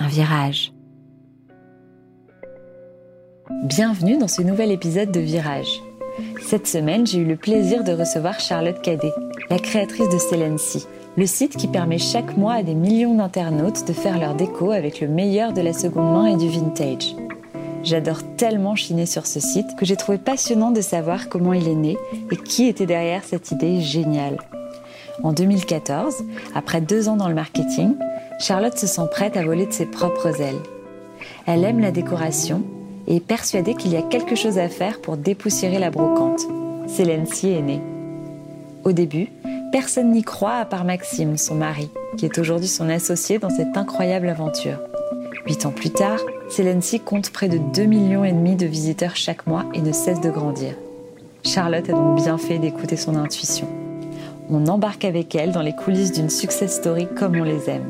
un virage. Bienvenue dans ce nouvel épisode de Virage. Cette semaine, j'ai eu le plaisir de recevoir Charlotte Cadet, la créatrice de Celency, le site qui permet chaque mois à des millions d'internautes de faire leur déco avec le meilleur de la seconde main et du vintage. J'adore tellement chiner sur ce site que j'ai trouvé passionnant de savoir comment il est né et qui était derrière cette idée géniale. En 2014, après deux ans dans le marketing, Charlotte se sent prête à voler de ses propres ailes. Elle aime la décoration et est persuadée qu'il y a quelque chose à faire pour dépoussiérer la brocante. Célency est née. Au début, personne n'y croit à part Maxime, son mari, qui est aujourd'hui son associé dans cette incroyable aventure. Huit ans plus tard, Célency compte près de 2 millions et demi de visiteurs chaque mois et ne cesse de grandir. Charlotte a donc bien fait d'écouter son intuition. On embarque avec elle dans les coulisses d'une success story comme on les aime.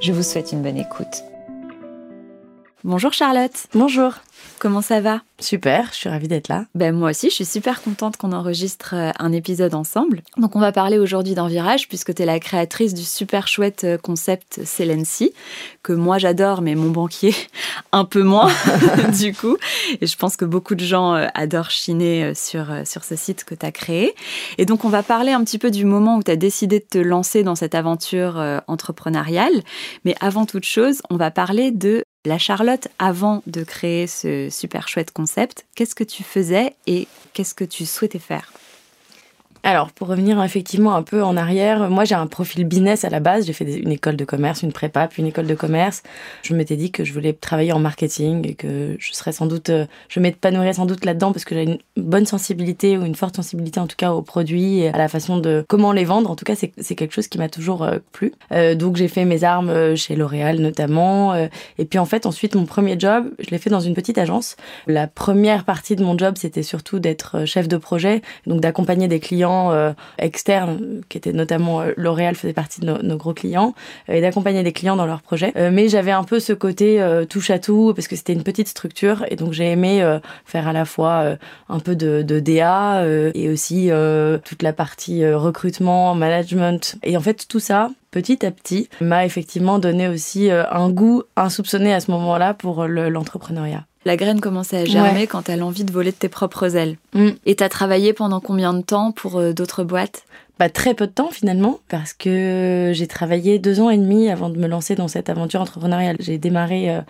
Je vous souhaite une bonne écoute. Bonjour Charlotte. Bonjour. Comment ça va? Super, je suis ravie d'être là. Ben moi aussi, je suis super contente qu'on enregistre euh, un épisode ensemble. Donc on va parler aujourd'hui d'un virage puisque tu es la créatrice du super chouette euh, concept Celency que moi j'adore mais mon banquier un peu moins du coup. Et je pense que beaucoup de gens euh, adorent chiner sur sur ce site que tu as créé. Et donc on va parler un petit peu du moment où tu as décidé de te lancer dans cette aventure entrepreneuriale, mais avant toute chose, on va parler de la Charlotte, avant de créer ce super chouette concept, qu'est-ce que tu faisais et qu'est-ce que tu souhaitais faire? Alors, pour revenir effectivement un peu en arrière, moi j'ai un profil business à la base. J'ai fait une école de commerce, une prépa, puis une école de commerce. Je m'étais dit que je voulais travailler en marketing et que je serais sans doute, euh, je m'épanouirais sans doute là-dedans parce que j'ai une bonne sensibilité ou une forte sensibilité en tout cas aux produits et à la façon de comment les vendre. En tout cas, c'est quelque chose qui m'a toujours euh, plu. Euh, donc j'ai fait mes armes chez L'Oréal notamment. et puis en fait, ensuite, mon premier job, je l'ai fait dans une petite agence. La première partie de mon job, c'était surtout d'être chef de projet, donc d'accompagner des clients euh, externes, qui étaient notamment euh, L'Oréal faisait partie de nos, gros clients, euh, et d'accompagner des clients dans leurs projets. mais j'avais un peu ce côté touche à tout, parce que c'était une petite structure, et donc j'ai aimé faire à la fois un peu de DA et aussi toute la partie recrutement, management. Et en fait, tout ça, petit à petit, m'a effectivement donné aussi un goût insoupçonné à ce moment-là pour l'entrepreneuriat la graine commençait à germer quand tu as l'envie de voler de tes propres ailes. Mm. Et tu as travaillé pendant combien de temps pour euh, d'autres boîtes? Bah, très peu de temps finalement, parce que j'ai travaillé deux ans et demi avant de me lancer dans cette aventure entrepreneuriale. J'ai démarré euh,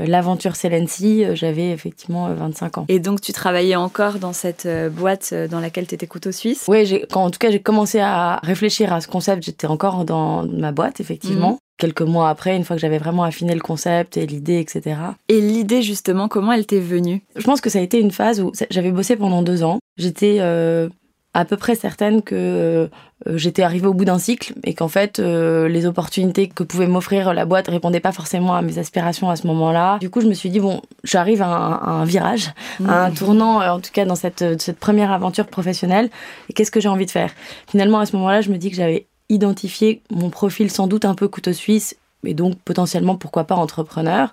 euh, l'aventure Celency, j'avais effectivement 25 ans. Et donc tu travaillais encore dans cette boîte dans laquelle tu étais couteau suisse? Oui, en tout cas j'ai commencé à réfléchir à ce concept, j'étais encore dans ma boîte effectivement. Mm quelques mois après, une fois que j'avais vraiment affiné le concept et l'idée, etc. Et l'idée, justement, comment elle t'est venue? Je pense que ça a été une phase où j'avais bossé pendant deux ans. J'étais euh, à peu près certaine que euh, j'étais arrivée au bout d'un cycle et qu'en fait, euh, les opportunités que pouvait m'offrir la boîte répondaient pas forcément à mes aspirations à ce moment-là. Du coup, je me suis dit, bon, j'arrive à, un virage, à un mmh. tournant, en tout cas dans cette, cette première aventure professionnelle. Et qu'est-ce que j'ai envie de faire? Finalement, à ce moment-là, je me dis que j'avais identifier mon profil sans doute un peu couteau suisse, et donc potentiellement pourquoi pas entrepreneur.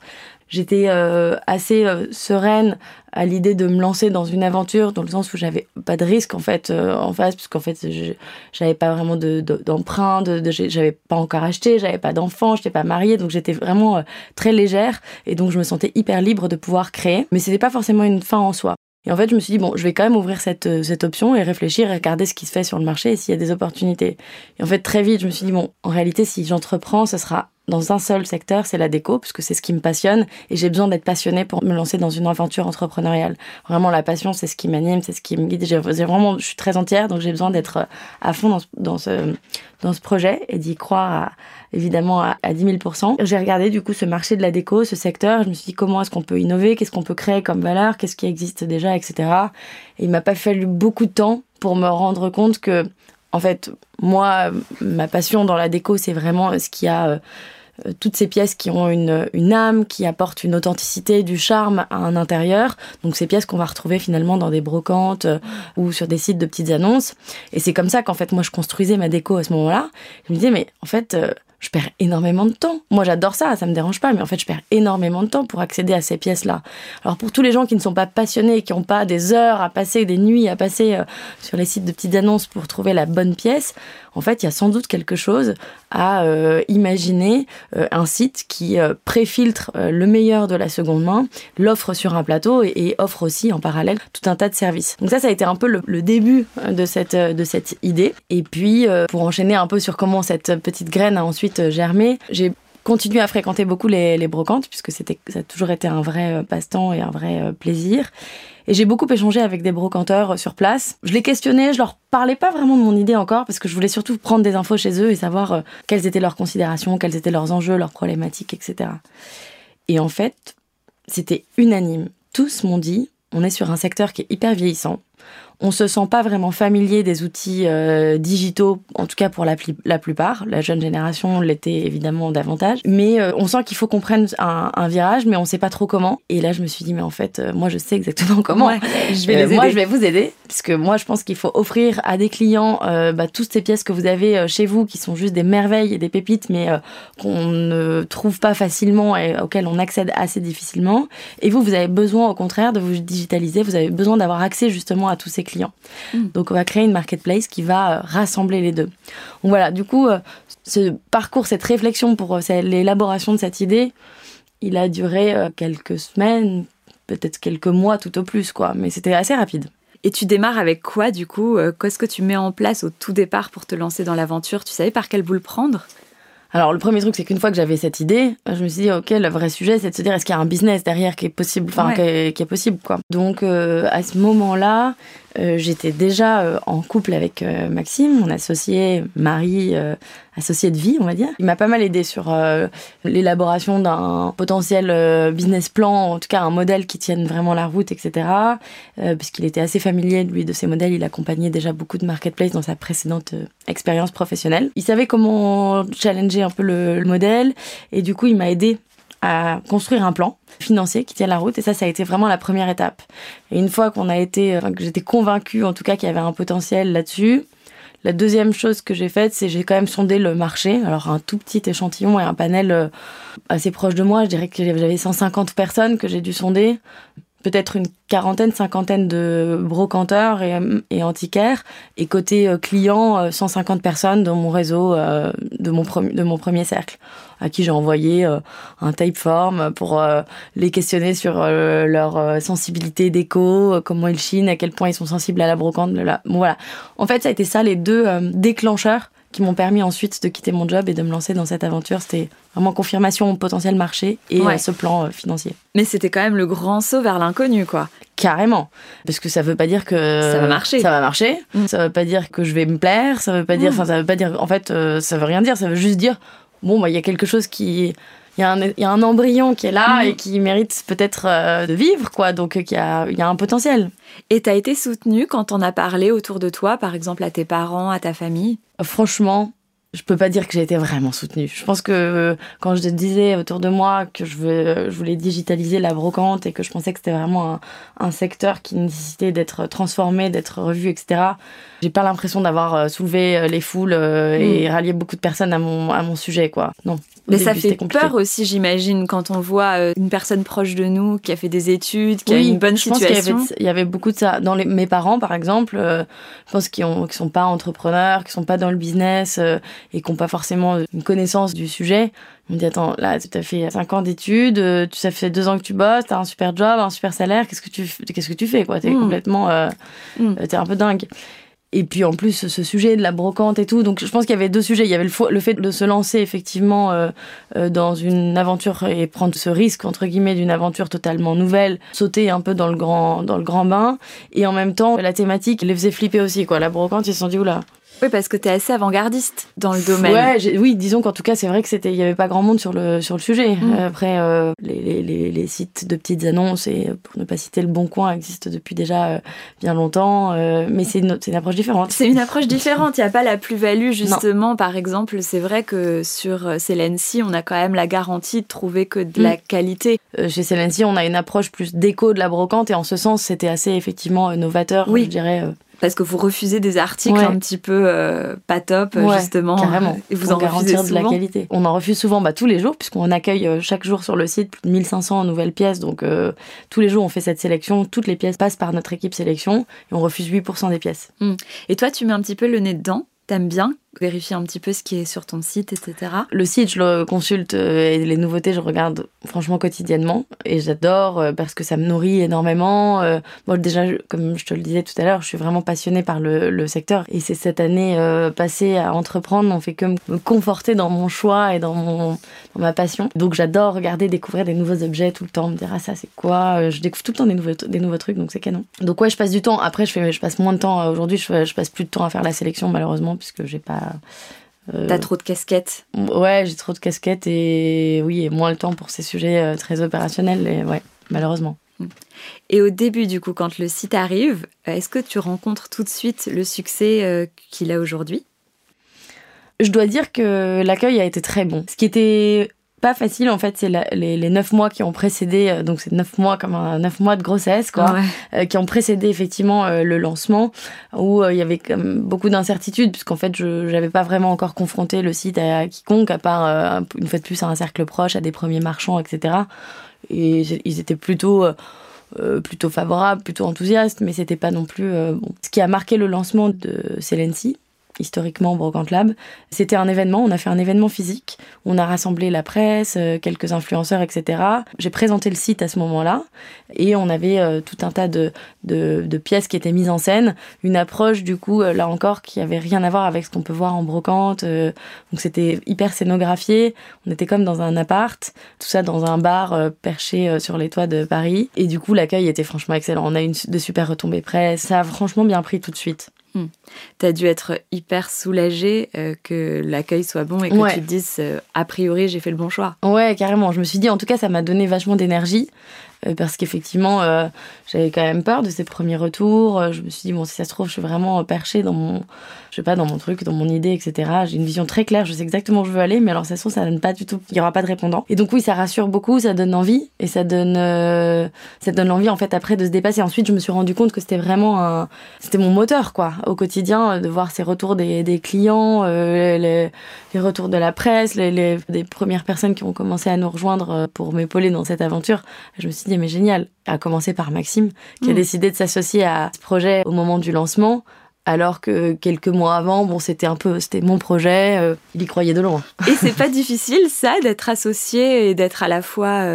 J'étais euh, assez euh, sereine à l'idée de me lancer dans une aventure, dans le sens où j'avais pas de risque en fait euh, en face, parce qu'en fait j'avais pas vraiment d'emprunt, de, de, j'avais pas encore acheté, j'avais pas d'enfant, j'étais pas mariée, donc j'étais vraiment très légère et donc je me sentais hyper libre de pouvoir créer. Mais c'était pas forcément une fin en soi. Et en fait, je me suis dit, bon, je vais quand même ouvrir cette, euh, cette option et réfléchir et regarder ce qui se fait sur le marché et s'il y a des opportunités. Et en fait, très vite, je me suis dit, bon, en réalité, si j'entreprends, ce sera dans un seul secteur, c'est la déco, parce que c'est ce qui me passionne, et j'ai besoin d'être passionnée pour me lancer dans une aventure entrepreneuriale. Vraiment, la passion, c'est ce qui m'anime, c'est ce qui me guide. J'ai vraiment, je suis très entière, donc j'ai besoin d'être à fond dans, ce, dans ce projet et d'y croire évidemment à, à 10 000 J'ai regardé du coup ce marché de la déco, ce secteur, je me suis dit comment est-ce qu'on peut innover, qu'est-ce qu'on peut créer comme valeur, qu'est-ce qui existe déjà, etc. Et il m'a pas fallu beaucoup de temps pour me rendre compte que, en fait, moi, ma passion dans la déco, c'est vraiment ce qui a euh, toutes ces pièces qui ont une, une, âme, qui apportent une authenticité, du charme à un intérieur. Donc ces pièces qu'on va retrouver finalement dans des brocantes euh, ou sur des sites de petites annonces. Et c'est comme ça qu'en fait moi je construisais ma déco à ce moment-là. Je me disais mais en fait euh, je perds énormément de temps. Moi, j'adore ça, ça me dérange pas, mais en fait, je perds énormément de temps pour accéder à ces pièces-là. Alors, pour tous les gens qui ne sont pas passionnés, qui n'ont pas des heures à passer, des nuits à passer euh, sur les sites de petites annonces pour trouver la bonne pièce, en fait, il y a sans doute quelque chose à euh, imaginer euh, un site qui préfiltre le meilleur de la seconde main, l'offre sur un plateau et, offre aussi en parallèle tout un tas de services. Donc ça, ça a été un peu le, le début de cette, de cette idée. Et puis, pour enchaîner un peu sur comment cette petite graine a ensuite euh, germé. J'ai continué à fréquenter beaucoup les, brocantes, puisque ça a toujours été un vrai euh, passe-temps et un vrai euh, plaisir. Et j'ai beaucoup échangé avec des brocanteurs sur place. Je les questionnais, je leur parlais pas vraiment de mon idée encore, parce que je voulais surtout prendre des infos chez eux et savoir quelles étaient leurs considérations, quels étaient leurs enjeux, leurs problématiques, etc. Et en fait, c'était unanime. Tous m'ont dit, on est sur un secteur qui est hyper vieillissant on se sent pas vraiment familier des outils euh, digitaux, en tout cas pour la, la plupart. La jeune génération l'était évidemment davantage. Mais euh, on sent qu'il faut qu'on prenne un, virage, mais on sait pas trop comment. Et là, je me suis dit, mais en fait, euh, moi, je sais exactement comment. je vais Moi, je vais vous aider, puisque moi, je pense qu'il faut offrir à des clients bah, toutes ces pièces que vous avez chez vous, qui sont juste des merveilles et des pépites, mais qu'on ne trouve pas facilement et auxquelles on accède assez difficilement. Et vous, vous avez besoin, au contraire, de vous digitaliser. Vous avez besoin d'avoir accès justement à tous ces clients. Mm. Donc on va créer une marketplace qui va euh, rassembler les deux. Donc voilà, du coup, euh, ce parcours, cette réflexion pour euh, l'élaboration de cette idée, il a duré quelques semaines, peut-être quelques mois tout au plus, quoi. Mais c'était assez rapide. Et tu démarres avec quoi du coup Qu'est-ce que tu mets en place au tout départ pour te lancer dans l'aventure? Tu savais par quelle boule prendre? Alors le premier truc, c'est qu'une fois que j'avais cette idée, je me suis dit ok, le vrai sujet, c'est de se dire est-ce qu'il y a un business derrière qui est possible, enfin qui, est, possible quoi? Donc à ce moment-là, euh, j'étais déjà euh, en couple avec euh, Maxime, mon associé, mari, associé de vie, on va dire. Il m'a pas mal aidé sur l'élaboration d'un potentiel business plan, en tout cas un modèle qui tienne vraiment la route, etc. puisqu'il était assez familier, lui, de ces modèles. Il accompagnait déjà beaucoup de marketplace dans sa précédente expérience professionnelle. Il savait comment challenger un peu le, le modèle et du coup, il m'a aidé à construire un plan financier qui tient la route. Et ça ça a été vraiment la première étape. Et une fois qu'on a été que j'étais convaincue en tout cas qu'il y avait un potentiel là-dessus la deuxième chose que j'ai faite c'est j'ai quand même sondé le marché. Alors un tout petit échantillon et un panel euh, assez proche de moi. Je dirais que j'avais 150 personnes que j'ai dû sonder peut-être une quarantaine, cinquantaine de brocanteurs et, antiquaires. Et côté euh, client, 150 euh, personnes dans mon réseau euh, de, mon premier cercle, à qui j'ai envoyé un typeform pour les questionner sur leur sensibilité d'écho, comment ils chinent, à quel point ils sont sensibles à la brocante. Bon, voilà. En fait, ça a été ça les deux déclencheurs qui m'ont permis ensuite de quitter mon job et de me lancer dans cette aventure. C'était vraiment confirmation potentiel marché et euh, ce plan euh, financier. Mais c'était quand même le grand saut vers l'inconnu, quoi. Carrément. Parce que ça veut pas dire que ça va marcher. Ça va marcher. Mm. Ça veut pas dire que je vais me plaire. Ça veut pas dire. Mm. Enfin, ça veut pas dire. En fait, euh, ça veut rien dire. Ça veut juste dire bon, bah, il y a quelque chose qui il y, a un, y, a un embryon qui est là mm. et qui mérite peut-être de vivre, quoi. Donc, il y a, y a un potentiel. Et tu as été soutenue quand on a parlé autour de toi, par exemple à tes parents, à ta famille? Franchement, je peux pas dire que j'ai été vraiment soutenue. Je pense que euh, quand je te disais autour de moi que je, veux, je voulais digitaliser la brocante et que je pensais que c'était vraiment un, un, secteur qui nécessitait d'être transformé, d'être revu, etc. J'ai pas l'impression d'avoir euh, soulevé euh, les foules et mm. rallié beaucoup de personnes à mon, à mon sujet, quoi. Non. Mais ça fait peur aussi, j'imagine, quand on voit une personne proche de nous qui a fait des études, qui a une bonne je situation. Pense qu'il y, avait, beaucoup de ça. Dans les, mes parents, par exemple, je pense qu'ils ne sont pas entrepreneurs, qu'ils sont pas dans le business et qui n'ont pas forcément une connaissance du sujet. On me dit attends, là tu as fait 5 ans d'études, euh, ça fait 2 ans que tu bosses, tu as un super job, un super salaire, qu'est-ce que tu qu'est-ce que tu fais quoi? T'es mm. complètement euh, mm. t'es un peu dingue. Et puis en plus ce sujet de la brocante et tout, donc je pense qu'il y avait deux sujets. Il y avait le, fait de se lancer effectivement euh, dans une aventure et prendre ce risque entre guillemets d'une aventure totalement nouvelle, sauter un peu dans le grand dans le grand bain, et en même temps la thématique les faisait flipper aussi quoi. La brocante ils se sont dit oula Oui, parce que tu es assez avant-gardiste dans le domaine. Ouais, oui, disons qu'en tout cas, c'est vrai que c'était, il y avait pas grand monde sur le sur le sujet. Mm. Après, euh, les, les, les, sites de petites annonces et pour ne pas citer le Bon Coin existent depuis déjà euh, bien longtemps, euh, mais c'est une, une approche différente. C'est une approche différente. Il n'y a pas la plus-value justement. Par exemple, c'est vrai que sur Celency, on a quand même la garantie de trouver que de la mm. qualité. chez Celency, on a une approche plus déco de la brocante et en ce sens, c'était assez effectivement novateur, oui. je dirais parce que vous refusez des articles un petit peu euh, pas top justement carrément. et vous en refusez souvent. de la qualité. On en refuse souvent bah, tous les jours puisqu'on accueille euh, chaque jour sur le site plus de 1500 nouvelles pièces. Donc euh, tous les jours on fait cette sélection. Toutes les pièces passent par notre équipe sélection et on refuse 8% des pièces. Hmm. et toi tu mets un petit peu le nez dedans. T'aimes bien vérifier un petit peu ce qui est sur ton site, etc. Le site, je le consulte euh, et les nouveautés, je regarde franchement quotidiennement et j'adore euh, parce que ça me nourrit énormément. Euh, moi, déjà, comme je te le disais tout à l'heure, je suis vraiment passionnée par le, secteur et c'est cette année passée à entreprendre, on fait que me conforter dans mon choix et dans, mon, dans ma passion. Donc, j'adore regarder, découvrir des nouveaux objets tout le temps, me dire ah ça c'est quoi. Je découvre tout le temps des nouveaux, des nouveaux trucs, donc c'est canon. Donc ouais, je passe du temps. Après, je fais, je passe moins de temps aujourd'hui. Je, je passe plus de temps à faire la sélection malheureusement puisque j'ai pas. Euh, T'as trop de casquettes. Ouais, j'ai trop de casquettes et oui, et moins le temps pour ces sujets euh, très opérationnels. Et ouais, malheureusement. Mm. Et au début, du coup, quand le site arrive, euh, est-ce que tu rencontres tout de suite le succès qu'il a aujourd'hui? Je dois dire que l'accueil a été très bon. Ce qui était pas facile en fait c'est les, neuf mois qui ont précédé euh, donc c'est neuf mois comme un neuf mois de grossesse quoi euh, qui ont précédé effectivement euh, le lancement où il y avait comme beaucoup d'incertitudes puisqu'en fait je j'avais pas vraiment encore confronté le site à, quiconque à part une fois de plus à un cercle proche à des premiers marchands etc et ils étaient plutôt plutôt favorables, plutôt enthousiastes, mais c'était pas non plus bon. Ce qui a marqué le lancement de Celency, historiquement Brocante Lab. C'était un événement, on a fait un événement physique, on a rassemblé la presse, euh, quelques influenceurs, etc. J'ai présenté le site à ce moment-là et on avait euh, tout un tas de, de, pièces qui étaient mises en scène, une approche du coup, euh, là encore, qui avait rien à voir avec ce qu'on peut voir en brocante. donc c'était hyper scénographié, on était comme dans un appart, tout ça dans un bar perché sur les toits de Paris. Et du coup, l'accueil était franchement excellent. On a eu de super retombées presse, ça a franchement bien pris tout de suite. Hmm. Tu as dû être hyper soulagée euh, que l'accueil soit bon et que tu te dises, euh, a priori, j'ai fait le bon choix. Ouais, carrément. Je me suis dit, en tout cas, ça m'a donné vachement d'énergie. Euh, parce qu'effectivement, j'avais quand même peur de ces premiers retours. Je me suis dit, bon, si ça se trouve, je suis vraiment perchée dans mon, je sais pas, dans mon truc, dans mon idée, etc. J'ai une vision très claire, je sais exactement où je veux aller, mais alors, ça se trouve, ça donne pas du tout, il y aura pas de répondant. Et donc, oui, ça rassure beaucoup, ça donne envie, et ça donne, ça donne envie, en fait, après, de se dépasser. Ensuite, je me suis rendu compte que c'était vraiment un, c'était mon moteur, quoi, au quotidien, de voir ces retours des, des clients, euh, les, les, retours de la presse, les, les, des premières personnes qui ont commencé à nous rejoindre euh, pour m'épauler dans cette aventure. Je me suis dit, mais génial. À commencer par Maxime, qui a mmh. décidé de s'associer à ce projet au moment du lancement alors que quelques mois avant, bon, c'était un peu, c'était mon projet, euh, il y croyait de loin. Et c'est pas difficile, ça, d'être associé et d'être à la fois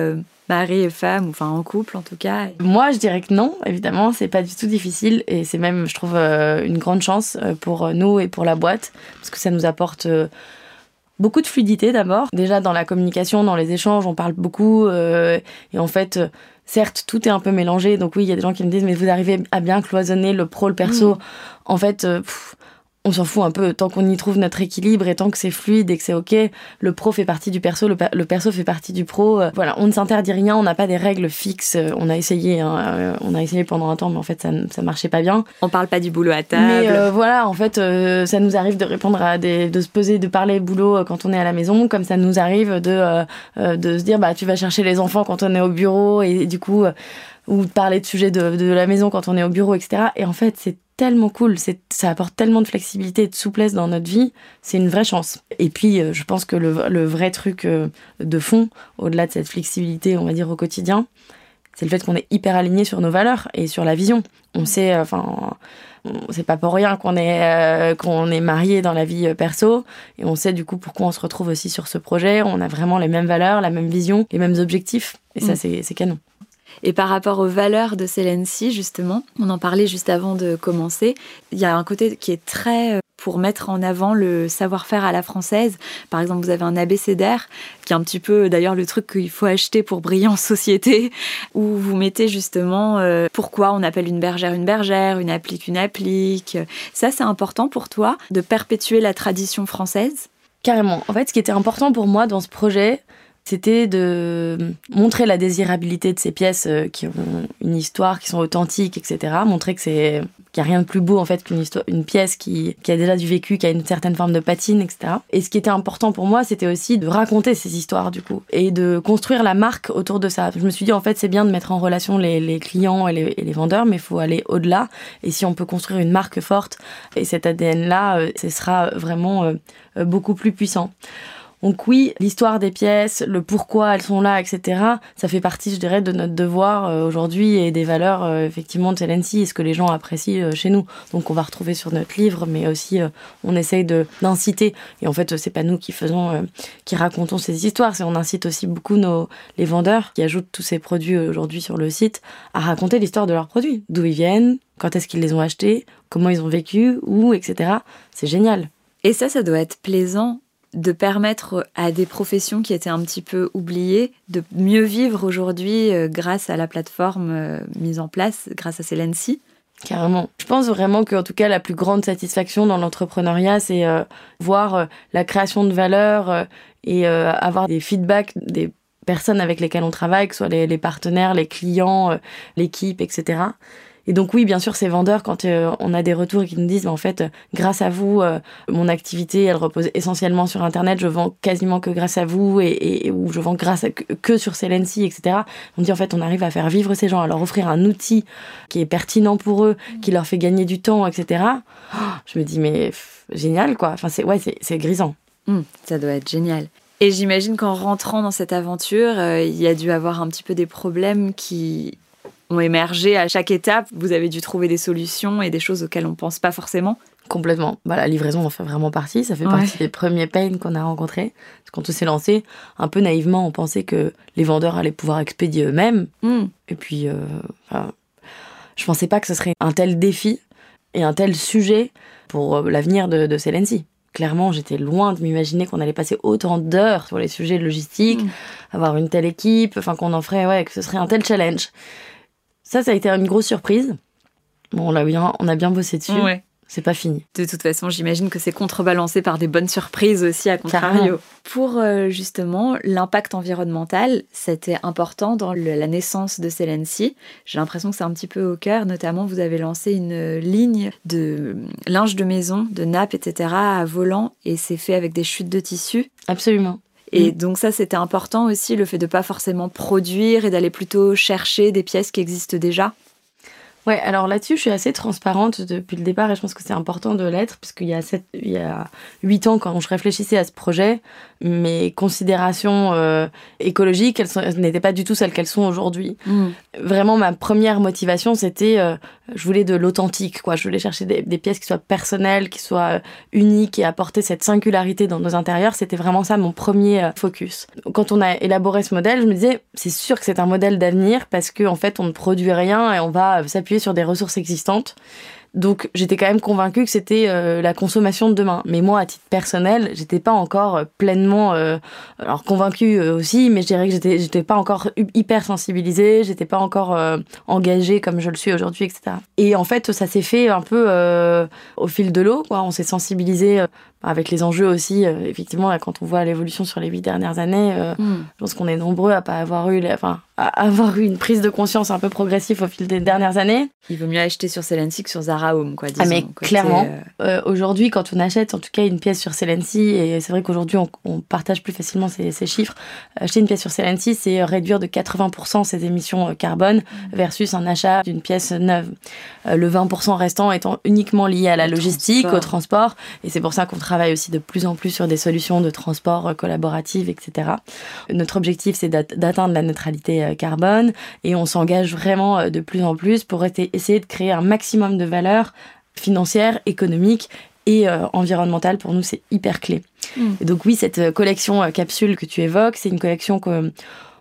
mari et femme, enfin en couple en tout cas? Moi, je dirais que non, évidemment, c'est pas du tout difficile et c'est même, je trouve, euh, une grande chance euh, pour nous et pour la boîte parce que ça nous apporte euh, beaucoup de fluidité d'abord. Déjà dans la communication, dans les échanges, on parle beaucoup et en fait. Certes, tout est un peu mélangé, donc oui, il y a des gens qui me disent, mais vous arrivez à bien cloisonner le pro, le perso. Mmh. En fait, on s'en fout un peu tant qu'on y trouve notre équilibre et tant que c'est fluide et que c'est ok. Le pro fait partie du perso, le, perso fait partie du pro. Euh, voilà, on ne s'interdit rien, on n'a pas des règles fixes. Euh, on a essayé, hein, euh, on a essayé pendant un temps, mais en fait ça, ça marchait pas bien. On parle pas du boulot à table. Mais voilà, en fait, ça nous arrive de répondre à des, de se poser, de parler boulot quand on est à la maison, comme ça nous arrive de de se dire bah tu vas chercher les enfants quand on est au bureau et, du coup ou de parler de sujets de, de la maison quand on est au bureau, etc. Et en fait, c'est tellement cool, ça apporte tellement de flexibilité et de souplesse dans notre vie, c'est une vraie chance. Et puis, euh, je pense que le, vrai truc euh, de fond, au-delà de cette flexibilité, on va dire, au quotidien, c'est le fait qu'on est hyper aligné sur nos valeurs et sur la vision. On sait, euh, enfin, c'est pas pour rien qu'on est qu'on est marié dans la vie perso et on sait du coup pourquoi on se retrouve aussi sur ce projet. On a vraiment les mêmes valeurs, la même vision, les mêmes objectifs et ça mm. c'est canon. Et par rapport aux valeurs de Celency, justement, on en parlait juste avant de commencer, il y a un côté qui est très euh, pour mettre en avant le savoir-faire à la française. Par exemple, vous avez un abécédaire, qui est un petit peu d'ailleurs le truc qu'il faut acheter pour briller en société, où vous mettez justement euh, pourquoi on appelle une bergère une bergère, une applique une applique. Ça, c'est important pour toi de perpétuer la tradition française? Carrément. En fait, ce qui était important pour moi dans ce projet, c'était de montrer la désirabilité de ces pièces euh, qui ont une histoire, qui sont authentiques, etc. Montrer que c'est qu'il n'y a rien de plus beau en fait qu'une une pièce qui, qui a déjà du vécu, qui a une certaine forme de patine, etc. Et ce qui était important pour moi, c'était aussi de raconter ces histoires du coup et de construire la marque autour de ça. Je me suis dit en fait c'est bien de mettre en relation les, les clients et les, et les, vendeurs, mais il faut aller au-delà. Et si on peut construire une marque forte et cet ADN là, euh, ce sera vraiment euh, beaucoup plus puissant. Donc oui, l'histoire des pièces, le pourquoi elles sont là, etc., ça fait partie, je dirais, de notre devoir euh, aujourd'hui et des valeurs, euh, effectivement, de Celency et ce que les gens apprécient euh, chez nous. Donc on va retrouver sur notre livre, mais aussi on essaye d'inciter. Et en fait, c'est pas nous qui faisons, qui racontons ces histoires, c'est on incite aussi beaucoup nos les vendeurs qui ajoutent tous ces produits aujourd'hui sur le site à raconter l'histoire de leurs produits, d'où ils viennent, quand est-ce qu'ils les ont achetés, comment ils ont vécu, où, etc. C'est génial. Et ça, ça doit être plaisant de permettre à des professions qui étaient un petit peu oubliées de mieux vivre aujourd'hui euh, grâce à la plateforme euh, mise en place, grâce à Celency Carrément. Je pense vraiment qu'en tout cas, la plus grande satisfaction dans l'entrepreneuriat, c'est euh, voir la création de valeur et avoir des feedbacks des personnes avec lesquelles on travaille, que ce soit les partenaires, les clients, l'équipe, etc. Et donc oui, bien sûr, ces vendeurs, quand euh, on a des retours qui nous disent, bah, en fait, grâce à vous, euh, mon activité, elle repose essentiellement sur Internet, je vends quasiment que grâce à vous, et, et ou je vends grâce à, que sur Celency, etc. On dit, en fait, on arrive à faire vivre ces gens, à leur offrir un outil qui est pertinent pour eux, qui leur fait gagner du temps, etc. Oh, je me dis, mais génial, quoi. Enfin, c'est ouais, c'est grisant. Mmh, ça doit être génial. Et j'imagine qu'en rentrant dans cette aventure, euh, il y a dû avoir un petit peu des problèmes qui ont émergé à chaque étape. Vous avez dû trouver des solutions et des choses auxquelles on pense pas forcément. Complètement. Bah, la livraison en fait vraiment partie. Ça fait partie des premiers pains qu'on a rencontrés. Quand on s'est lancé, un peu naïvement, on pensait que les vendeurs allaient pouvoir expédier eux-mêmes. Hmm. Et puis, euh, je pensais pas que ce serait un tel défi et un tel sujet pour euh, l'avenir de, de Celency. Clairement, j'étais loin de m'imaginer qu'on allait passer autant d'heures sur les sujets logistiques, hmm. avoir une telle équipe, enfin qu'on en ferait, ouais, que ce serait un tel challenge. Ça, ça a été une grosse surprise. Bon, on a bien, on a bien bossé dessus. C'est pas fini. De toute façon, j'imagine que c'est contrebalancé par des bonnes surprises aussi, à contrario. Pour euh, justement l'impact environnemental, c'était important dans la naissance de Celency. J'ai l'impression que c'est un petit peu au cœur. Notamment, vous avez lancé une ligne de linge de maison, de nappes, etc. à volant, et c'est fait avec des chutes de tissu. Absolument. Et mm. donc ça, c'était important aussi, le fait de pas forcément produire et d'aller plutôt chercher des pièces qui existent déjà. Ouais, alors là-dessus, je suis assez transparente depuis le départ et je pense que c'est important de l'être, puisqu'il y a sept, il y a huit ans, quand je réfléchissais à ce projet, mes considérations euh, écologiques, elles, n'étaient pas du tout celles qu'elles sont aujourd'hui. Mm. Vraiment, ma première motivation, c'était, euh, je voulais de l'authentique, quoi. Je voulais chercher des, des, pièces qui soient personnelles, qui soient euh, uniques et apporter cette singularité dans nos intérieurs. C'était vraiment ça mon premier focus. Quand on a élaboré ce modèle, je me disais, c'est sûr que c'est un modèle d'avenir parce qu'en en fait, on ne produit rien et on va s'appuyer sur des ressources existantes. Donc j'étais quand même convaincue que c'était euh, la consommation de demain. Mais moi, à titre personnel, j'étais pas encore euh, pleinement, euh, alors convaincue aussi, mais je dirais que j'étais, j'étais pas encore hyper sensibilisée, j'étais pas encore engagée comme je le suis aujourd'hui, etc. Et en fait, ça s'est fait un peu au fil de l'eau. On s'est sensibilisé avec les enjeux aussi. effectivement, quand on voit l'évolution sur les huit dernières années, hmm. je pense qu'on est nombreux à pas avoir eu, enfin, à avoir eu une prise de conscience un peu progressive au fil des dernières années. Il vaut mieux acheter sur Celency que sur Zara Home, quoi. ah mais clairement. Euh, euh, aujourd'hui, quand on achète, en tout cas, une pièce sur Celency, et c'est vrai qu'aujourd'hui on, partage plus facilement ces, ces, chiffres, acheter une pièce sur Celency, c'est réduire de 80% ses émissions euh, carbone mmh. versus un achat d'une pièce neuve. le 20% restant étant uniquement lié à la logistique, au transport, et c'est pour ça qu'on travaille aussi de plus en plus sur des solutions de transport collaboratives, etc. Notre objectif, c'est d'atteindre la neutralité euh, carbone et on s'engage vraiment euh, de plus en plus pour essayer de créer un maximum de valeur financière, économique et environnementale, pour nous, c'est hyper clé. Mm. donc oui, cette collection capsule que tu évoques, c'est une collection que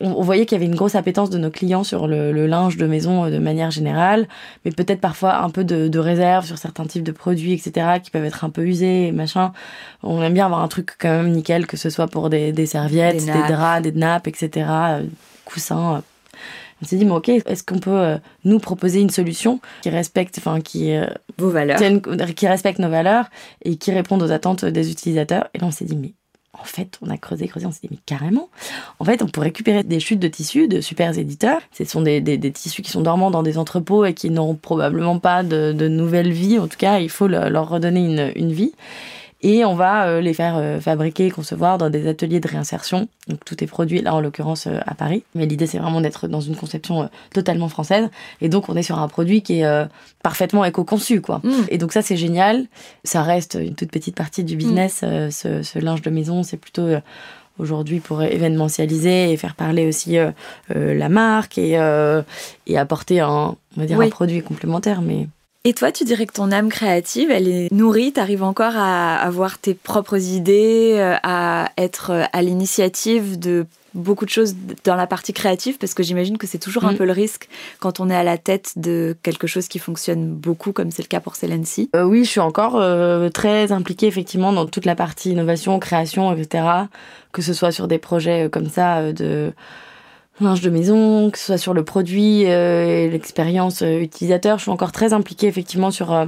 on, voyait qu'il y avait une grosse appétence de nos clients sur le, linge de maison de manière générale, mais peut-être parfois un peu de, réserve sur certains types de produits, etc., qui peuvent être un peu usés, machin. On aime bien avoir un truc quand même nickel, que ce soit pour des, serviettes, des, draps, des nappes, etc., coussins. On s'est dit, mais ok, est-ce qu'on peut euh, nous proposer une solution qui respecte, enfin, qui, euh, Vos valeurs. qui respecte nos valeurs et qui réponde aux attentes des utilisateurs? Et là, on s'est dit, mais en fait, on a creusé, creusé, on s'est dit, mais carrément, en fait, on peut récupérer des chutes de tissus de super éditeurs. Ce sont des, tissus qui sont dormants dans des entrepôts et qui n'auront probablement pas de, nouvelle vie. En tout cas, il faut leur redonner une, une vie et on va euh, les faire euh, fabriquer, concevoir dans des ateliers de réinsertion. Donc tout est produit là en l'occurrence euh, à Paris, mais l'idée c'est vraiment d'être dans une conception totalement française et donc on est sur un produit qui est parfaitement éco-conçu quoi. Mm. Et donc ça c'est génial. Ça reste une toute petite partie du business mm. ce, linge de maison, c'est plutôt aujourd'hui pour événementialiser et faire parler aussi la marque et, et apporter un, on va dire un produit complémentaire mais et toi, tu dirais que ton âme créative, elle est nourrie, tu arrives encore à avoir tes propres idées, euh, à être euh, à l'initiative de beaucoup de choses dans la partie créative? Parce que j'imagine que c'est toujours un mm. peu le risque quand on est à la tête de quelque chose qui fonctionne beaucoup comme c'est le cas pour Celency. Euh, oui, je suis encore très impliquée effectivement dans toute la partie innovation, création, etc. Que ce soit sur des projets comme ça de linge de maison, que ce soit sur le produit euh, et l'expérience euh, utilisateur. Je suis encore très impliquée effectivement sur euh,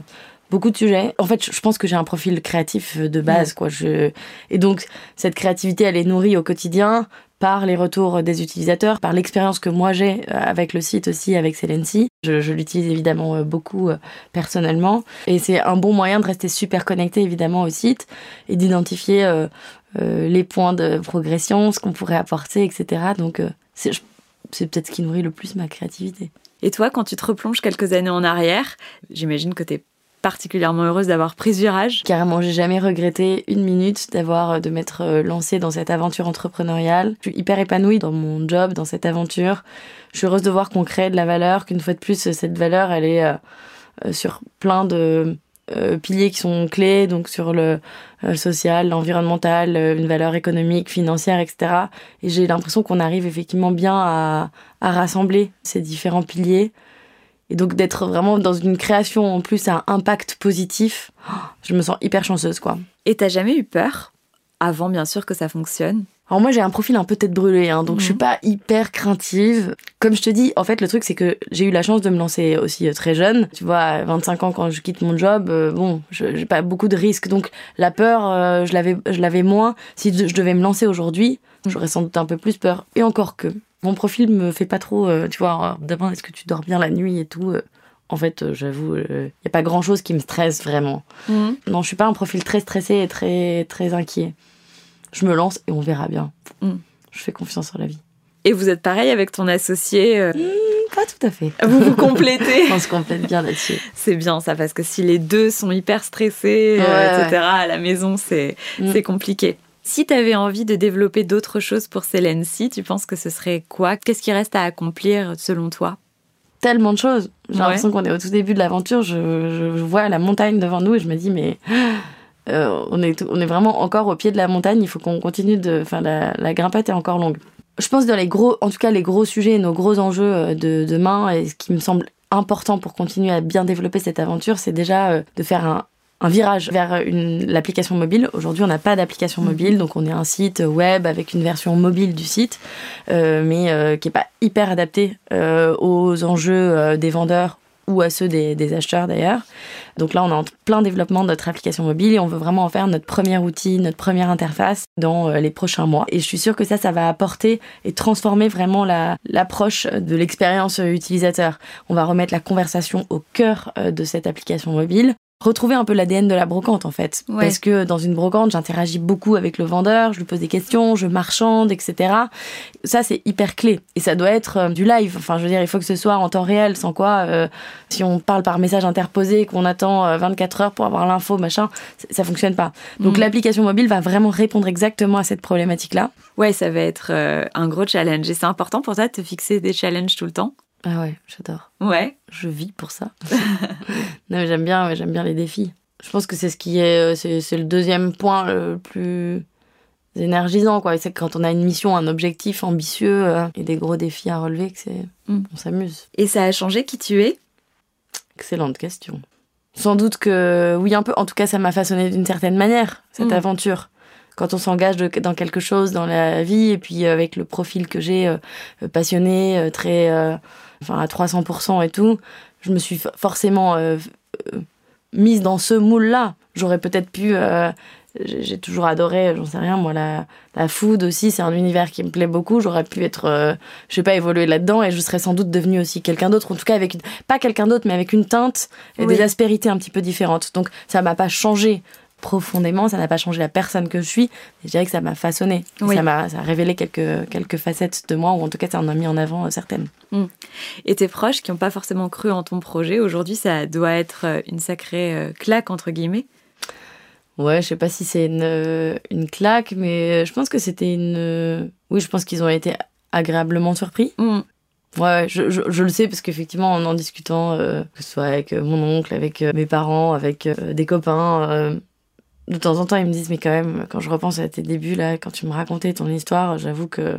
beaucoup de sujets. En fait, je pense que j'ai un profil créatif de base, quoi. Je... Et donc, cette créativité, elle est nourrie au quotidien par les retours des utilisateurs, par l'expérience que moi j'ai avec le site aussi, avec Celency. Je, je l'utilise évidemment beaucoup personnellement. Et c'est un bon moyen de rester super connecté évidemment au site et d'identifier les points de progression, ce qu'on pourrait apporter, etc. Donc, c'est peut-être ce qui nourrit le plus ma créativité. Et toi, quand tu te replonges quelques années en arrière, j'imagine que tu es particulièrement heureuse d'avoir pris ce virage. Carrément, j'ai jamais regretté une minute d'avoir euh, de m'être euh, lancée dans cette aventure entrepreneuriale. Je suis hyper épanouie dans mon job, dans cette aventure. Je suis heureuse de voir qu'on crée de la valeur, qu'une fois de plus cette valeur, elle est euh, sur plein de euh, piliers qui sont clés, donc sur le euh, social, l'environnemental, euh, une valeur économique, financière, etc. Et j'ai l'impression qu'on arrive effectivement bien à, à, rassembler ces différents piliers. Et donc d'être vraiment dans une création en plus à impact positif, je me sens hyper chanceuse, quoi. Et t'as jamais eu peur avant, bien sûr, que ça fonctionne? Alors moi j'ai un profil un peu tête brûlée, hein, donc je suis mhm. pas hyper craintive. Comme je te dis, en fait le truc c'est que j'ai eu la chance de me lancer aussi euh, très jeune. Tu vois, à 25 ans quand je quitte mon job, euh, bon, j'ai pas beaucoup de risques, donc la peur, euh, je l'avais, je l'avais moins. Si je devais me lancer aujourd'hui, j'aurais sans doute un peu plus peur. Et encore que, mon profil me fait pas trop, tu vois, d'abord est-ce que tu dors bien la nuit et tout. en fait, j'avoue, il y a pas grand chose qui me stresse vraiment. Mhm. Non, je suis pas un profil très stressé et très très inquiet je me lance et on verra bien. Mm. Je fais confiance en la vie. Et vous êtes pareil avec ton associé euh, Pas tout à fait. Vous vous complétez On se complète bien là-dessus. C'est bien ça, parce que si les deux sont hyper stressés, euh, etc., à la maison, c'est mm. compliqué. Si tu avais envie de développer d'autres choses pour Celency, tu penses que ce serait quoi? Qu'est-ce qui reste à accomplir selon toi? Tellement de choses. J'ai l'impression qu'on est au tout début de l'aventure. Je, je, vois la montagne devant nous et je me dis, mais euh, on, est, on est vraiment encore au pied de la montagne. Il faut qu'on continue de. Enfin, la, la grimpette est encore longue. Je pense dans les gros, en tout cas les gros sujets, nos gros enjeux euh, de demain, et ce qui me semble important pour continuer à bien développer cette aventure, c'est déjà euh, de faire un, un virage vers l'application mobile. Aujourd'hui, on n'a pas d'application mm. mobile, donc on est un site web avec une version mobile du site, mais qui n'est pas hyper adapté aux enjeux des vendeurs ou à ceux des, acheteurs d'ailleurs. Donc là, on est en plein développement de notre application mobile et on veut vraiment en faire notre premier outil, notre première interface dans euh, les prochains mois. Et je suis sûre que ça, ça va apporter et transformer vraiment l'approche de l'expérience utilisateur. On va remettre la conversation au cœur euh, de cette application mobile retrouver un peu l'ADN de la brocante en fait. Parce que dans une brocante, j'interagis beaucoup avec le vendeur, je lui pose des questions, je marchande, etc. Ça, c'est hyper clé. Et ça doit être euh, du live. Enfin, je veux dire, il faut que ce soit en temps réel, sans quoi, euh, si on parle par message interposé, qu'on attend 24 euh, heures pour avoir l'info, machin, ça fonctionne pas. Donc mm. l'application mobile va vraiment répondre exactement à cette problématique-là. Ouais, ça va être un gros challenge. Et c'est important pour toi de te fixer des challenges tout le temps? Ah ouais, j'adore. Ouais. Je vis pour ça. non, j'aime bien, j'aime bien les défis. Je pense que c'est ce qui est, c'est le deuxième point le plus énergisant quoi c'est quand on a une mission un objectif ambitieux euh, et des gros défis à relever que c'est mm. on s'amuse et ça a changé qui tu es? Excellente question sans doute que oui un peu en tout cas ça m'a façonné d'une certaine manière cette mm. aventure quand on s'engage dans quelque chose dans la vie et puis avec le profil que j'ai euh, passionné euh, très enfin à 300% et tout je me suis forcément mise dans ce moule là j'aurais peut-être pu j'ai toujours adoré, j'en sais rien, moi, la, la food aussi, c'est un univers qui me plaît beaucoup. J'aurais pu être, euh, je sais pas, évoluer là-dedans et je serais sans doute devenue aussi quelqu'un d'autre, en tout cas avec, une, pas quelqu'un d'autre, mais avec une teinte et des aspérités un petit peu différentes. Donc ça m'a pas changé profondément, ça n'a pas changé la personne que je suis, je dirais que ça m'a façonné. Ça m'a ça a révélé quelques, quelques facettes de moi, ou en tout cas ça en a mis en avant euh, certaines. Mm. Et tes proches qui n'ont pas forcément cru en ton projet, aujourd'hui ça doit être euh, une sacrée claque, entre guillemets? Ouais, je sais pas si c'est une, euh, une claque, mais je pense que c'était une. Euh, oui, je pense qu'ils ont été agréablement surpris. Mm. Ouais, je, je, le sais parce qu'effectivement, en en discutant, euh, que ce soit avec mon oncle, avec mes parents, avec des copains, de temps en temps, ils me disent, mais quand même, quand je repense à tes débuts, là, quand tu me racontais ton histoire, j'avoue que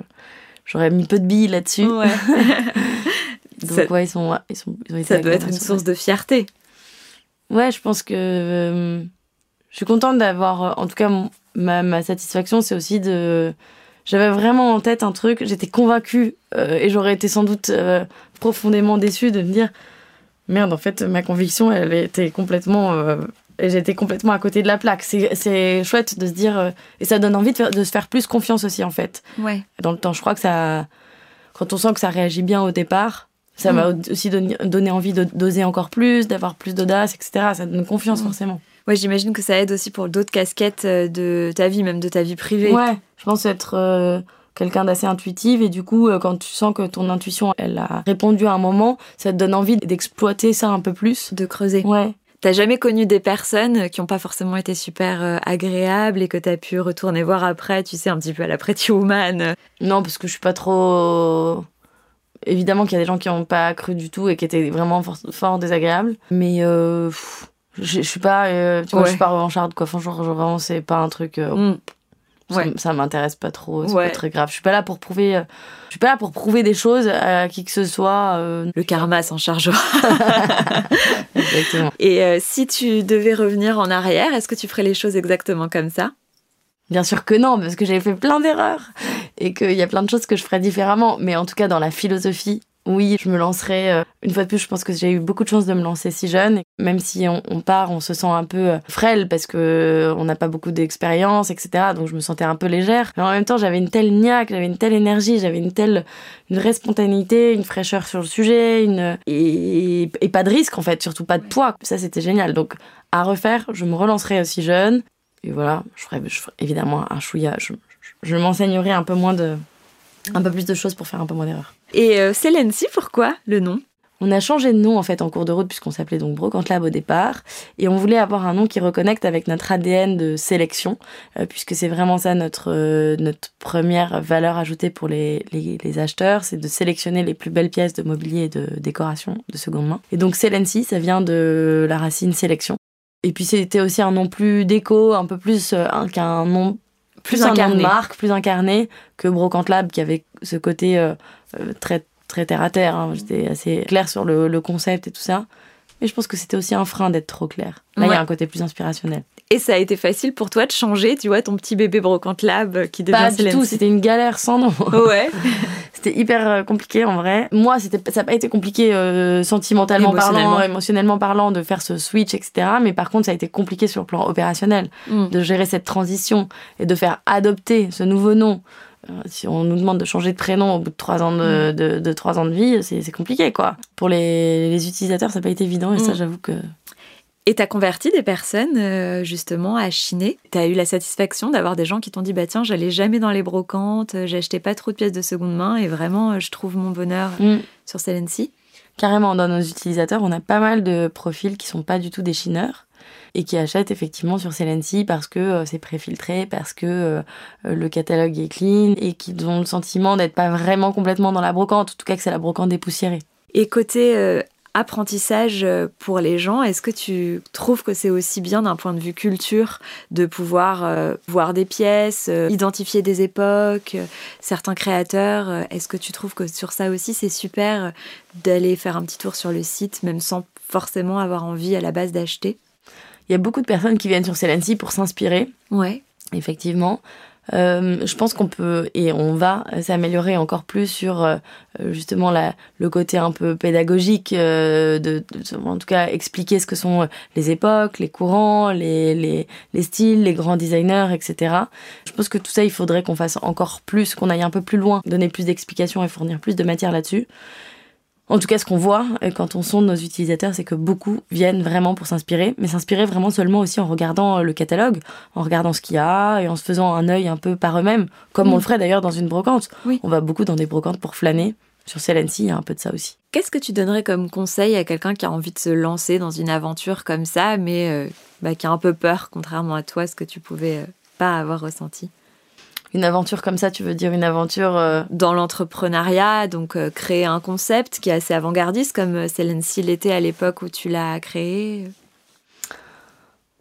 j'aurais mis peu de billes là-dessus. Ouais. Donc, ouais, ils sont, ils sont, ils Ça doit être une source de fierté. Ouais, je pense que je suis contente d'avoir, euh, en tout cas, ma, ma satisfaction, c'est aussi de. J'avais vraiment en tête un truc, j'étais convaincue euh, et j'aurais été sans doute euh, profondément déçue de me dire merde, en fait, ma conviction, elle était complètement. Et j'étais complètement à côté de la plaque. C'est chouette de se dire. et ça donne envie de, de, se faire plus confiance aussi, en fait. Ouais. Dans le temps, je crois que ça. Quand on sent que ça réagit bien au départ, ça m'a mm. aussi donné, donné envie d'oser encore plus, d'avoir plus d'audace, etc. Ça donne confiance, mm. forcément. Ouais, j'imagine que ça aide aussi pour d'autres casquettes euh, de ta vie, même de ta vie privée. Ouais, je pense être euh, quelqu'un d'assez intuitive et du coup, euh, quand tu sens que ton intuition, elle a répondu à un moment, ça te donne envie d'exploiter ça un peu plus. De creuser. Ouais. T'as jamais connu des personnes qui n'ont pas forcément été super agréables et que t'as pu retourner voir après, tu sais, un petit peu à la Pretty Woman? Non, parce que je suis pas trop évidemment qu'il y a des gens qui n'ont pas cru du tout et qui étaient vraiment fort, désagréables. Mais je, suis pas, euh, tu vois, je suis pas revancharde, quoi. Franchement, vraiment, c'est pas un truc. Euh, mm. Ça, m'intéresse pas trop, c'est pas très grave. Je suis pas là pour prouver, euh, je suis pas là pour prouver des choses à qui que ce soit. Le karma s'en chargera. exactement. Et si tu devais revenir en arrière, est-ce que tu ferais les choses exactement comme ça? Bien sûr que non, parce que j'ai fait plein d'erreurs et qu'il y a plein de choses que je ferais différemment. Mais en tout cas, dans la philosophie oui, je me lancerai. Euh, une fois de plus, je pense que j'ai eu beaucoup de chance de me lancer si jeune. Même si on, part, on se sent un peu euh, frêle parce que euh, on n'a pas beaucoup d'expérience, etc. Donc je me sentais un peu légère. Mais en même temps, j'avais une telle niaque, j'avais une telle énergie, j'avais une telle une vraie spontanéité, une fraîcheur sur le sujet, une et, pas de risque en fait, surtout pas de poids. Ça, c'était génial. Donc à refaire, je me relancerai aussi jeune. Et voilà, je ferai, évidemment un chouïa. Je, je m'enseignerai un peu moins de un peu plus de choses pour faire un peu moins d'erreurs. Et euh, pourquoi le nom? On a changé de nom en fait en cours de route puisqu'on s'appelait donc Brocante Lab au départ et on voulait avoir un nom qui reconnecte avec notre ADN de sélection euh, puisque c'est vraiment ça notre euh, notre première valeur ajoutée pour les, les, acheteurs, c'est de sélectionner les plus belles pièces de mobilier et de décoration de seconde main. Et donc Celency, ça vient de la racine sélection. Et puis c'était aussi un nom plus déco, un peu plus euh, qu'un nom plus, incarné. marque, plus incarné que Brocante Lab qui avait ce côté euh, euh, très très terre à terre. Hein. J'étais assez claire sur le, concept et tout ça. Mais je pense que c'était aussi un frein d'être trop clair. Là, il y a un côté plus inspirationnel. Et ça a été facile pour toi de changer, tu vois, ton petit bébé brocante lab qui devient Pas du tout, c'était une galère sans nom. Ouais. c'était hyper euh, compliqué en vrai. Moi, c'était, ça n'a pas été compliqué euh, sentimentalement parlant, émotionnellement parlant, de faire ce switch, etc. Mais par contre, ça a été compliqué sur le plan opérationnel, mm. de gérer cette transition et de faire adopter ce nouveau nom. Euh, si on nous demande de changer de prénom au bout de trois ans de, mm. de, ans de vie, c'est compliqué, quoi. Pour les, les utilisateurs, ça n'a pas été évident, et ça, mm. j'avoue que et t'as converti des personnes euh, justement à chiner. T'as eu la satisfaction d'avoir des gens qui t'ont dit bah tiens j'allais jamais dans les brocantes, euh, j'achetais pas trop de pièces de seconde main et vraiment euh, je trouve mon bonheur mm. sur Celency. Carrément dans nos utilisateurs on a pas mal de profils qui sont pas du tout des chineurs et qui achètent effectivement sur Celency parce que c'est préfiltré, parce que le catalogue est clean et qui ont le sentiment d'être pas vraiment complètement dans la brocante, en tout cas que c'est la brocante dépoussiérée. Et côté apprentissage pour les gens. Est-ce que tu trouves que c'est aussi bien d'un point de vue culture de pouvoir voir des pièces, identifier des époques, certains créateurs Est-ce que tu trouves que sur ça aussi c'est super d'aller faire un petit tour sur le site, même sans forcément avoir envie à la base d'acheter? Il y a beaucoup de personnes qui viennent sur Celency pour s'inspirer. Ouais. Effectivement. Euh, je pense qu'on peut et on va s'améliorer encore plus sur euh, justement la, le côté un peu pédagogique, euh, de, en tout cas expliquer ce que sont les époques, les courants, les, les, les, styles, les grands designers, etc. Je pense que tout ça, il faudrait qu'on fasse encore plus, qu'on aille un peu plus loin, donner plus d'explications et fournir plus de matière là-dessus. En tout cas, ce qu'on voit euh, quand on sonde nos utilisateurs, c'est que beaucoup viennent vraiment pour s'inspirer, mais s'inspirer vraiment seulement aussi en regardant euh, le catalogue, en regardant ce qu'il y a et en se faisant un œil un peu par eux-mêmes, comme on le ferait d'ailleurs dans une brocante. On va beaucoup dans des brocantes pour flâner. Sur Celency, il y a un peu de ça aussi. Qu'est-ce que tu donnerais comme conseil à quelqu'un qui a envie de se lancer dans une aventure comme ça, mais euh, bah, qui a un peu peur, contrairement à toi, ce que tu pouvait pas avoir ressenti? Une aventure comme ça, tu veux dire une aventure euh, dans l'entrepreneuriat, donc euh, créer un concept qui est assez avant-gardiste comme euh, Celency l'était à l'époque où tu l'as créé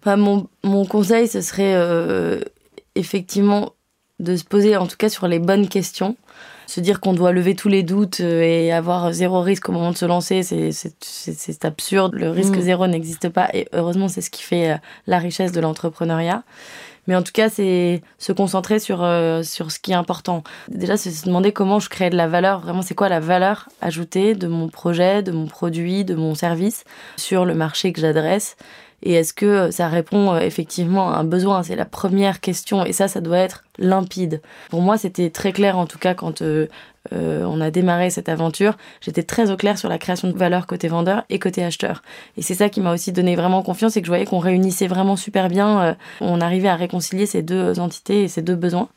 mon, mon, conseil, ce serait effectivement de se poser en tout cas sur les bonnes questions. Se dire qu'on doit lever tous les doutes et avoir zéro risque au moment de se lancer, c'est absurde. Le risque mm. zéro n'existe pas et heureusement, c'est ce qui fait la richesse de l'entrepreneuriat. Mais en tout cas, c'est se concentrer sur, euh, sur ce qui est important. Déjà, c'est se demander comment je crée de la valeur. Vraiment, c'est quoi la valeur ajoutée de mon projet, de mon produit, de mon service sur le marché que j'adresse? Et est-ce que ça répond euh, effectivement à un besoin? C'est la première question. Et ça, ça doit être limpide. Pour moi, c'était très clair, en tout cas, quand euh, on a démarré cette aventure, j'étais très au clair sur la création de valeur côté vendeur et côté acheteur. Et c'est ça qui m'a aussi donné vraiment confiance et que je voyais qu'on réunissait vraiment super bien. Euh, on arrivait à réconcilier ces deux entités et ces deux besoins.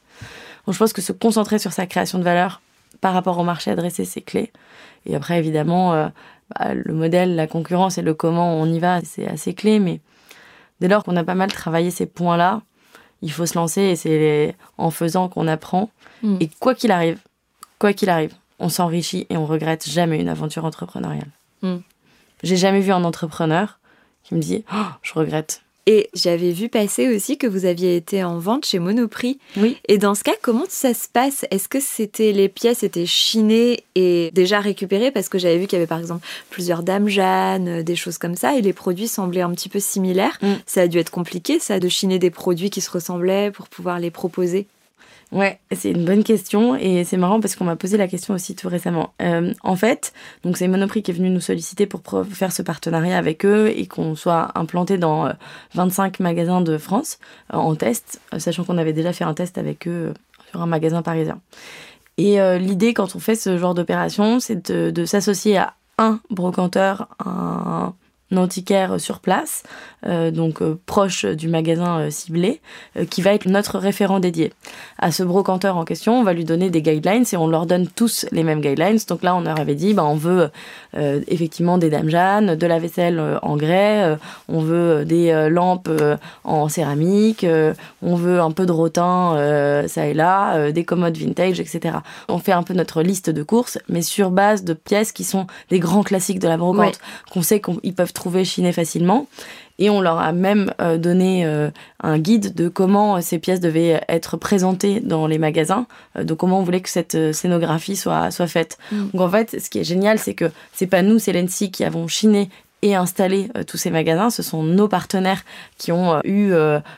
Donc je pense que se concentrer sur sa création de valeur par rapport au marché adressé, c'est clé. Et après, évidemment, euh, bah, le modèle, la concurrence et le comment on y va, c'est assez clé. Mais dès lors qu'on a pas mal travaillé ces points-là, il faut se lancer et c'est en faisant qu'on apprend. Mm. Et quoi qu'il arrive, quoi qu'il arrive, on s'enrichit et on regrette jamais une aventure entrepreneuriale. Mm. J'ai jamais vu un entrepreneur qui me dit oh, je regrette. Et j'avais vu passer aussi que vous aviez été en vente chez Monoprix. Oui. Et dans ce cas, comment ça se passe? Est-ce que c'était les pièces étaient chinées et déjà récupérées? Parce que j'avais vu qu'il y avait par exemple plusieurs dames Jeanne, euh, des choses comme ça, et les produits semblaient un petit peu similaires. Mm. Ça a dû être compliqué, ça, de chiner des produits qui se ressemblaient pour pouvoir les proposer. Ouais, c'est une bonne question et c'est marrant parce qu'on m'a posé la question aussi tout récemment. Euh, en fait, donc c'est Monoprix qui est venu nous solliciter pour faire ce partenariat avec eux et qu'on soit implanté dans 25 euh, magasins de France euh, en test, sachant qu'on avait déjà fait un test avec eux sur un magasin parisien. Et l'idée quand on fait ce genre d'opération, c'est de, de s'associer à un brocanteur, un antiquaire sur place, euh, donc euh, proche du magasin euh, ciblé, qui va être notre référent dédié. À ce brocanteur en question, on va lui donner des guidelines et on leur donne tous les mêmes guidelines. Donc là, on leur avait dit, bah, on veut effectivement des dames Jeanne, de la vaisselle en grès, on veut des lampes en céramique, on veut un peu de rotin ça et là, des commodes vintage, etc. On fait un peu notre liste de courses, mais sur base de pièces qui sont des grands classiques de la brocante, qu'on sait qu'ils peuvent trouver chiné facilement. Et on leur a même euh, donné euh, un guide de comment ces pièces devaient être présentées dans les magasins, euh, de comment on voulait que cette scénographie soit, soit faite. Mm. Donc en fait, ce qui est génial, c'est que c'est pas nous, c'est l'ENSI, qui avons chiné et installé tous ces magasins. Ce sont nos partenaires qui ont eu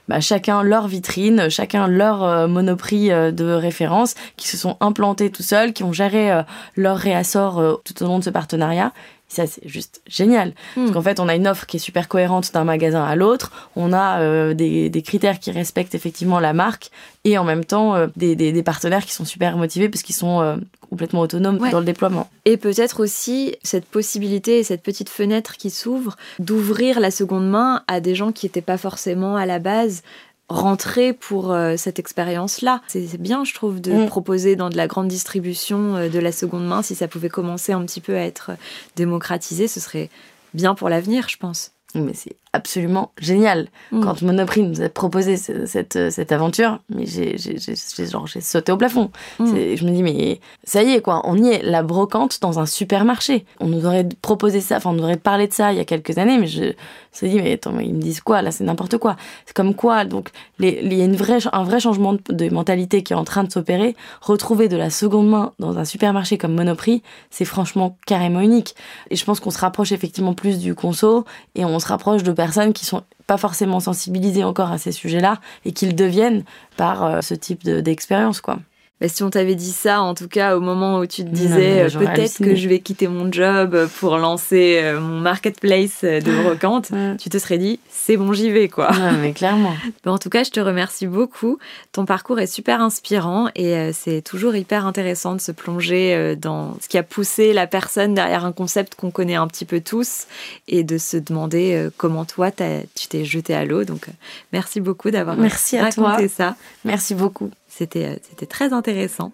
bah, chacun leur vitrine, chacun leur monoprix de référence, qui se sont implantés tout seuls, qui ont géré leur réassort tout au long de ce partenariat ça, c'est juste génial. Parce hmm. qu'en fait, on a une offre qui est super cohérente d'un magasin à l'autre. On a euh, des, des, critères qui respectent effectivement la marque et en même temps euh, des, des, des, partenaires qui sont super motivés parce qu'ils sont euh, complètement autonomes dans le déploiement. Et peut-être aussi cette possibilité et cette petite fenêtre qui s'ouvre d'ouvrir la seconde main à des gens qui n'étaient pas forcément à la base rentrer pour euh, cette expérience-là. C'est bien, je trouve, de mm. proposer dans de la grande distribution euh, de la seconde main. Si ça pouvait commencer un petit peu à être démocratisé, ce serait bien pour l'avenir, je pense. Mais c'est absolument génial. Mm. Quand Monoprix nous a proposé ce- cette, cette aventure, mais j'ai j'ai- j'ai- j'ai- genre, j'ai sauté au plafond. Mm. C'est- Je me dis, mais ça y est, quoi, on y est, la brocante dans un supermarché. On nous aurait proposé ça, enfin, on nous aurait parlé de ça il y a quelques années, mais je me suis dit, mais attends, mais ils me disent quoi, là, c'est n'importe quoi. C'est comme quoi, donc, il y a une vraie, un vrai changement de, de mentalité qui est en train de s'opérer. Retrouver de la seconde main dans un supermarché comme Monoprix, c'est franchement carrément unique. Et je pense qu'on se rapproche effectivement plus du conso et on se rapproche de personnes qui sont pas forcément sensibilisées encore à ces sujets-là et qu'ils deviennent par euh, ce type de- d'expérience, quoi. Bah, si on t'avait dit ça, en tout cas, au moment où tu te disais euh, peut-être que je vais quitter mon job pour lancer euh, mon marketplace euh, de brocante, Ouais. tu te serais dit c'est bon, j'y vais quoi. Ouais, mais clairement. Bah, en tout cas, je te remercie beaucoup. Ton parcours est super inspirant et euh, c'est toujours hyper intéressant de se plonger dans ce qui a poussé la personne derrière un concept qu'on connaît un petit peu tous et de se demander comment toi tu t'es jeté à l'eau. Donc, merci beaucoup d'avoir raconté toi. ça. Merci beaucoup. C'était euh, c'était très intéressant.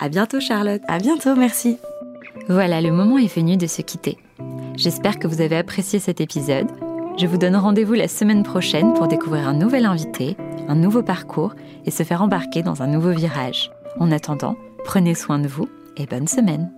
À bientôt, Charlotte. À bientôt, merci. Voilà, le moment est venu de se quitter. J'espère que vous avez apprécié cet épisode. Je vous donne rendez-vous la semaine prochaine pour découvrir un nouvel invité, un nouveau parcours et se faire embarquer dans un nouveau virage. En attendant, prenez soin de vous et bonne semaine.